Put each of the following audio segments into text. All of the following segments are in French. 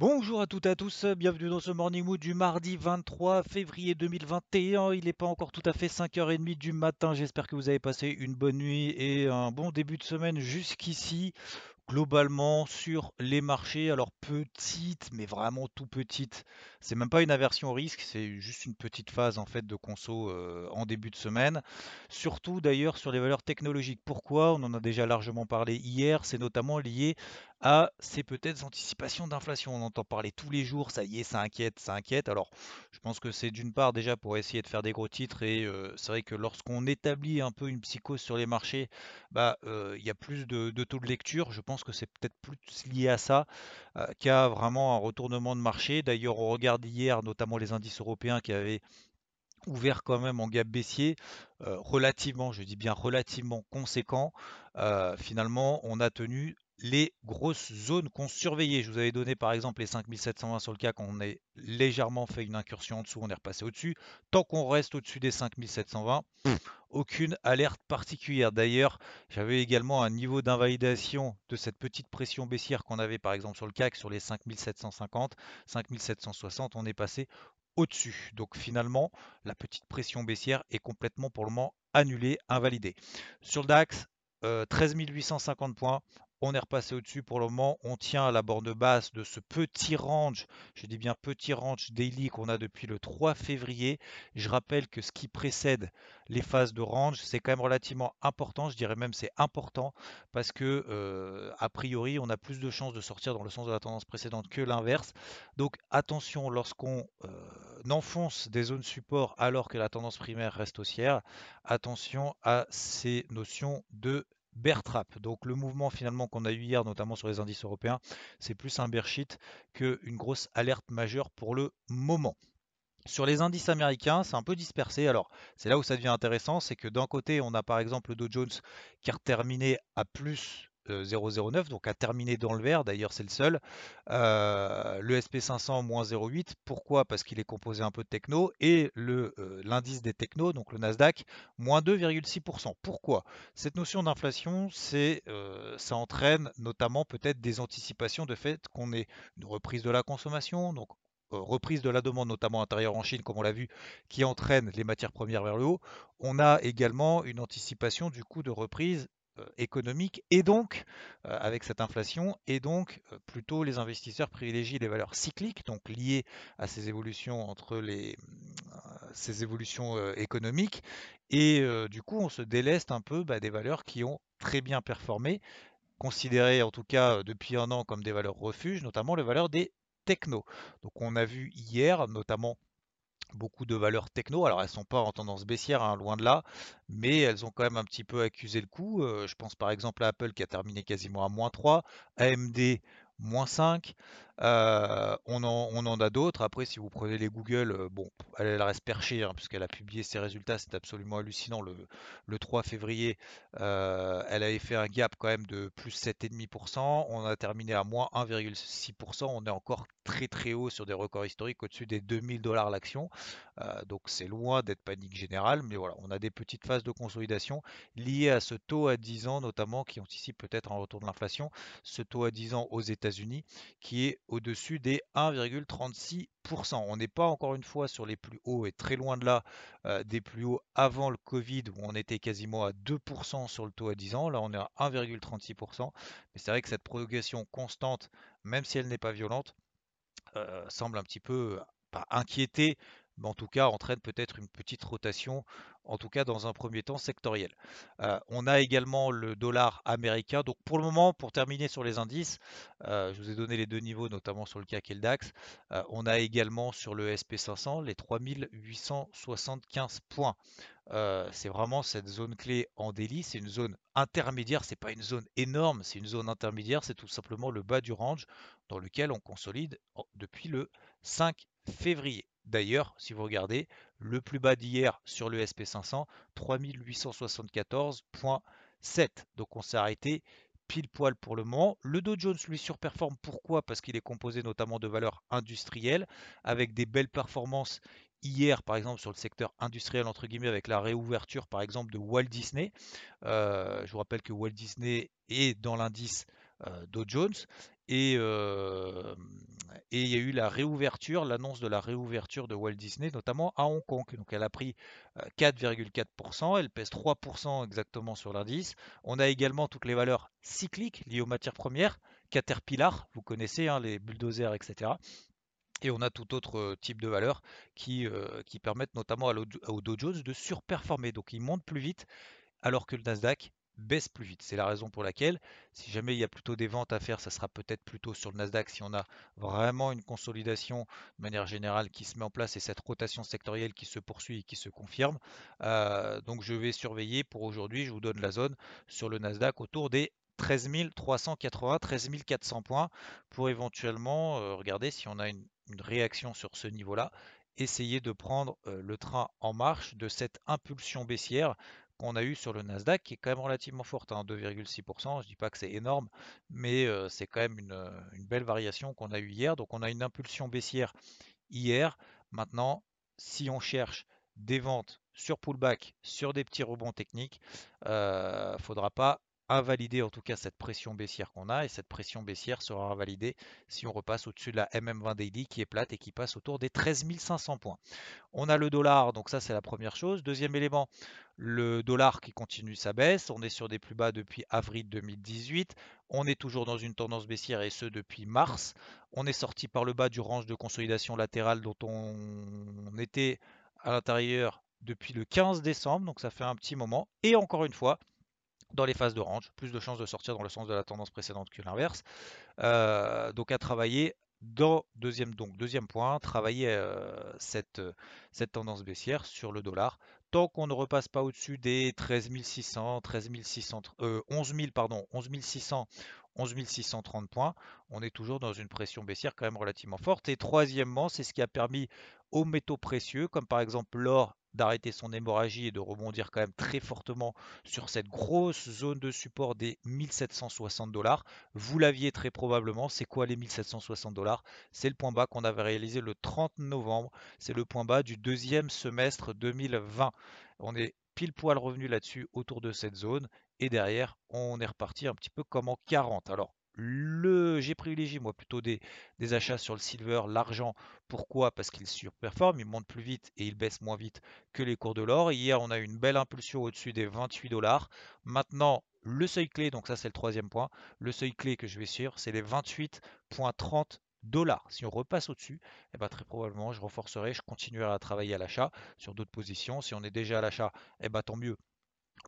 Bonjour à toutes et à tous, bienvenue dans ce Morning Mood du mardi 23 février 2021. Il n'est pas encore tout à fait 5h30 du matin. J'espère que vous avez passé une bonne nuit et un bon début de semaine jusqu'ici. Globalement sur les marchés, alors petite, mais vraiment tout petite. C'est même pas une aversion au risque, c'est juste une petite phase en fait de conso euh, en début de semaine. Surtout d'ailleurs sur les valeurs technologiques. Pourquoi? On en a déjà largement parlé hier. C'est notamment lié à ces peut-être anticipations d'inflation. On entend parler tous les jours, ça y est, ça inquiète, ça inquiète. Alors, je pense que c'est d'une part déjà pour essayer de faire des gros titres et euh, c'est vrai que lorsqu'on établit un peu une psychose sur les marchés, bah euh, il y a plus de, taux de lecture. Je pense que c'est peut-être plus lié à ça euh, qu'à vraiment un retournement de marché. D'ailleurs, on regarde hier notamment les indices européens qui avaient ouvert quand même en gap baissier, relativement, je dis bien relativement conséquent. Finalement, on a tenu les grosses zones qu'on surveillait. Je vous avais donné par exemple les 5720 sur le CAC, on a légèrement fait une incursion en dessous, on est repassé au-dessus. Tant qu'on reste au-dessus des 5720, aucune alerte particulière. D'ailleurs, j'avais également un niveau d'invalidation de cette petite pression baissière qu'on avait par exemple sur le CAC sur les 5750, 5760, on est passé au-dessus. Donc finalement, la petite pression baissière est complètement pour le moment annulée, invalidée. Sur le DAX, 13 850 points. On est repassé au-dessus pour le moment. On tient à la borne basse de ce petit range, je dis bien petit range daily qu'on a depuis le 3 février. Je rappelle que ce qui précède les phases de range, c'est quand même relativement important. Je dirais même c'est important parce que euh, a priori, on a plus de chances de sortir dans le sens de la tendance précédente que l'inverse. Donc attention lorsqu'on euh, enfonce des zones support alors que la tendance primaire reste haussière. Attention à ces notions de bear trap. Donc le mouvement finalement qu'on a eu hier, notamment sur les indices européens, c'est plus un bear sheet qu'une grosse alerte majeure pour le moment. Sur les indices américains, c'est un peu dispersé. Alors, c'est là où ça devient intéressant, c'est que d'un côté, on a par exemple le Dow Jones qui a terminé à plus 0,09, euh, donc à terminer dans le vert, d'ailleurs c'est le seul. Euh, le SP500 moins 0,8, pourquoi? Parce qu'il est composé un peu de techno, et euh, l'indice des technos, donc le Nasdaq, moins 2,6%. Pourquoi? Cette notion d'inflation, ça entraîne notamment peut-être des anticipations de fait qu'on ait une reprise de la consommation, donc reprise de la demande, notamment intérieure en Chine, comme on l'a vu, qui entraîne les matières premières vers le haut. On a également une anticipation du coup de reprise économique et donc euh, avec cette inflation et donc euh, plutôt les investisseurs privilégient les valeurs cycliques donc liées à ces évolutions entre les ces évolutions économiques et du coup on se déleste un peu bah, des valeurs qui ont très bien performé considérées en tout cas depuis un an comme des valeurs refuges notamment les valeurs des technos. Donc on a vu hier notamment beaucoup de valeurs techno. Alors elles sont pas en tendance baissière, hein, loin de là, mais elles ont quand même un petit peu accusé le coup. Euh, je pense par exemple à Apple qui a terminé quasiment à moins 3, AMD moins 5. Euh, on, en, a d'autres. Après, si vous prenez les Google, euh, bon, elle, reste perchée, hein, puisqu'elle a publié ses résultats, c'est absolument hallucinant. Le, 3 février, elle avait fait un gap quand même de plus 7,5%. On a terminé à moins 1,6%. On est encore très très haut sur des records historiques, au-dessus des 2000 dollars l'action. donc c'est loin d'être panique générale, mais voilà, on a des petites phases de consolidation liées à ce taux à 10 ans, notamment qui anticipe peut-être un retour de l'inflation. Ce taux à 10 ans aux États-Unis qui est au-dessus des 1,36%. On n'est pas encore une fois sur les plus hauts et très loin de là euh, des plus hauts avant le Covid où on était quasiment à 2% sur le taux à 10 ans. Là on est à 1,36%. Mais c'est vrai que cette progression constante, même si elle n'est pas violente, euh, semble un petit peu pas inquiéter, mais en tout cas entraîne peut-être une petite rotation, en tout cas dans un premier temps sectoriel. Euh, on a également le dollar américain. Donc pour le moment, pour terminer sur les indices, euh, je vous ai donné les deux niveaux, notamment sur le CAC et le DAX. Euh, on a également sur le SP500 les 3875 points. c'est vraiment cette zone clé en délit. C'est une zone intermédiaire. C'est pas une zone énorme, c'est une zone intermédiaire. C'est tout simplement le bas du range dans lequel on consolide depuis le 5 février. D'ailleurs, si vous regardez, le plus bas d'hier sur le SP500, 3874.7. Donc on s'est arrêté pile poil pour le moment. Le Dow Jones lui surperforme. Pourquoi? Parce qu'il est composé notamment de valeurs industrielles avec des belles performances hier, par exemple, sur le secteur industriel, entre guillemets, avec la réouverture, par exemple, de Walt Disney. Euh, je vous rappelle que Walt Disney est dans l'indice euh, Dow Jones. Et, il y a eu la réouverture, l'annonce de la réouverture de Walt Disney, notamment à Hong Kong. Donc elle a pris 4,4%, elle pèse 3% exactement sur l'indice. On a également toutes les valeurs cycliques liées aux matières premières, Caterpillar, vous connaissez hein, les bulldozers, etc. Et on a tout autre type de valeurs qui, qui permettent notamment au Dow Jones de surperformer. Donc il monte plus vite alors que le Nasdaq baisse plus vite. C'est la raison pour laquelle, si jamais il y a plutôt des ventes à faire, ça sera peut-être plutôt sur le Nasdaq si on a vraiment une consolidation de manière générale qui se met en place et cette rotation sectorielle qui se poursuit et qui se confirme. donc je vais surveiller pour aujourd'hui, je vous donne la zone sur le Nasdaq autour des 13 380, 13 400 points pour éventuellement euh, regarder si on a une, réaction sur ce niveau-là, essayer de prendre euh, le train en marche de cette impulsion baissière qu'on a eu sur le Nasdaq qui est quand même relativement forte, 2,6%. Hein, Je ne dis pas que c'est énorme, mais euh, c'est quand même une, une belle variation qu'on a eu hier. Donc on a une impulsion baissière hier. Maintenant, si on cherche des ventes sur pullback, sur des petits rebonds techniques, il ne faudra pas invalider en tout cas cette pression baissière qu'on a et cette pression baissière sera invalidée si on repasse au-dessus de la MM20 Daily qui est plate et qui passe autour des 13 500 points. On a le dollar, donc ça c'est la première chose. Deuxième élément, le dollar qui continue sa baisse. On est sur des plus bas depuis avril 2018. On est toujours dans une tendance baissière et ce depuis mars. On est sorti par le bas du range de consolidation latérale dont on était à l'intérieur depuis le 15 décembre, donc ça fait un petit moment. Et encore une fois, dans les phases de range, plus de chances de sortir dans le sens de la tendance précédente que l'inverse. Euh, donc à travailler dans deuxième donc deuxième point, travailler euh, cette, cette tendance baissière sur le dollar tant qu'on ne repasse pas au-dessus des 13 600, 13 600, 11 000 pardon, 11 600, 11 630 points, on est toujours dans une pression baissière quand même relativement forte. Et troisièmement, c'est ce qui a permis aux métaux précieux, comme par exemple l'or, d'arrêter son hémorragie et de rebondir quand même très fortement sur cette grosse zone de support des 1760 dollars. Vous l'aviez très probablement. C'est quoi les 1760 dollars? C'est le point bas qu'on avait réalisé le 30 novembre. C'est le point bas du deuxième semestre 2020. On est pile poil revenu là-dessus autour de cette zone. Et derrière, on est reparti un petit peu comme en 40. Alors, le, j'ai privilégié moi plutôt des, achats sur le silver, l'argent. Pourquoi? Parce qu'il surperforme, il monte plus vite et il baisse moins vite que les cours de l'or. Hier, on a eu une belle impulsion au-dessus des 28 dollars. Maintenant, le seuil clé, donc ça c'est le troisième point, le seuil clé que je vais suivre, c'est les 28.30 dollars. Si on repasse au-dessus, eh ben, très probablement je renforcerai, je continuerai à travailler à l'achat sur d'autres positions. Si on est déjà à l'achat, eh ben, tant mieux,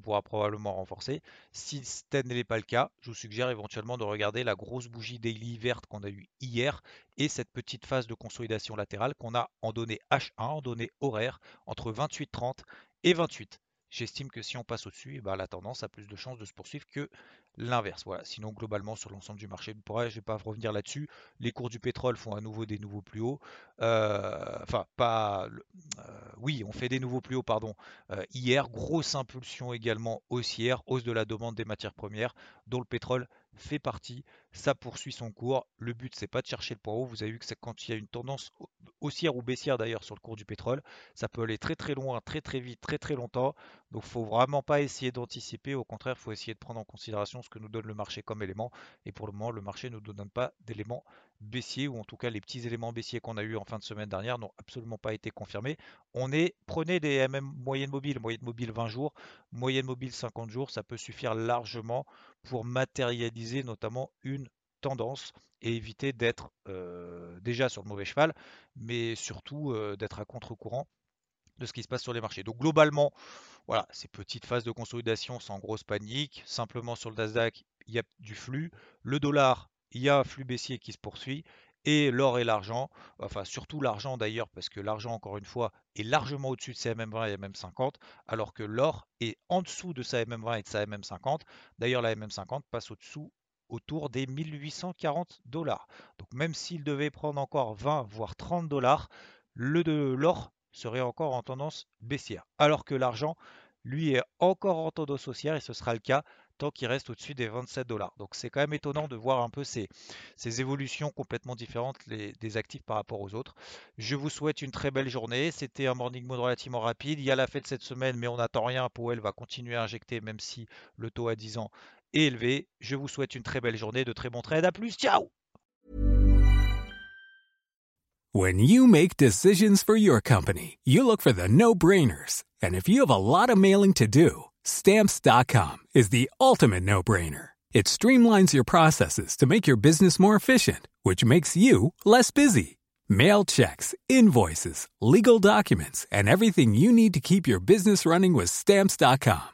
pourra probablement renforcer. Si tel n'est pas le cas, je vous suggère éventuellement de regarder la grosse bougie daily verte qu'on a eue hier et cette petite phase de consolidation latérale qu'on a en données H1, en données horaires, entre 28,30 et 28. J'estime que si on passe au-dessus, eh ben, la tendance a plus de chances de se poursuivre que l'inverse. Voilà. Sinon, globalement, sur l'ensemble du marché, je ne vais pas revenir là-dessus. Les cours du pétrole font à nouveau des nouveaux plus hauts. Euh, enfin, pas. Euh, oui, on fait des nouveaux plus hauts, pardon. Euh, hier, grosse impulsion également haussière, hausse de la demande des matières premières, dont le pétrole fait partie, ça poursuit son cours. Le but, c'est pas de chercher le point haut. Vous avez vu que quand il y a une tendance haussière ou baissière d'ailleurs sur le cours du pétrole, ça peut aller très très loin, très très vite, très très longtemps. Donc, faut vraiment pas essayer d'anticiper. Au contraire, faut essayer de prendre en considération ce que nous donne le marché comme élément. Et pour le moment, le marché ne nous donne pas d'éléments baissiers, ou en tout cas les petits éléments baissiers qu'on a eu en fin de semaine dernière n'ont absolument pas été confirmés. On est, prenez des MM moyenne mobile, moyenne mobile 20 jours, moyenne mobile 50 jours, ça peut suffire largement pour matérialiser notamment une tendance et éviter d'être euh, déjà sur le mauvais cheval, mais surtout d'être à contre-courant de ce qui se passe sur les marchés. Donc globalement, voilà, ces petites phases de consolidation sans grosse panique. Simplement sur le Nasdaq, il y a du flux. Le dollar, il y a un flux baissier qui se poursuit. Et l'or et l'argent, enfin surtout l'argent d'ailleurs, parce que l'argent, encore une fois, est largement au-dessus de sa MM20 et MM50, alors que l'or est en dessous de sa MM20 et de sa MM50. D'ailleurs, la MM50 passe au-dessous autour des 1840 dollars. Donc même s'il devait prendre encore 20 voire 30 dollars, l'or serait encore en tendance baissière. Alors que l'argent, lui, est encore en tendance haussière et ce sera le cas tant qu'il reste au-dessus des 27 dollars. Donc c'est quand même étonnant de voir un peu ces, ces évolutions complètement différentes des actifs par rapport aux autres. Je vous souhaite une très belle journée. C'était un morning mode relativement rapide. Il y a la fête cette semaine, mais on n'attend rien. Powell va continuer à injecter même si le taux à 10 ans est élevé. Je vous souhaite une très belle journée, de très bons trades. À plus, ciao When you make decisions for your company, you look for the no-brainers. And if you have a lot of mailing to do, stamps.com is the ultimate no-brainer. It streamlines your processes to make your business more efficient, which makes you less busy. Mail checks, invoices, legal documents, and everything you need to keep your business running with stamps.com.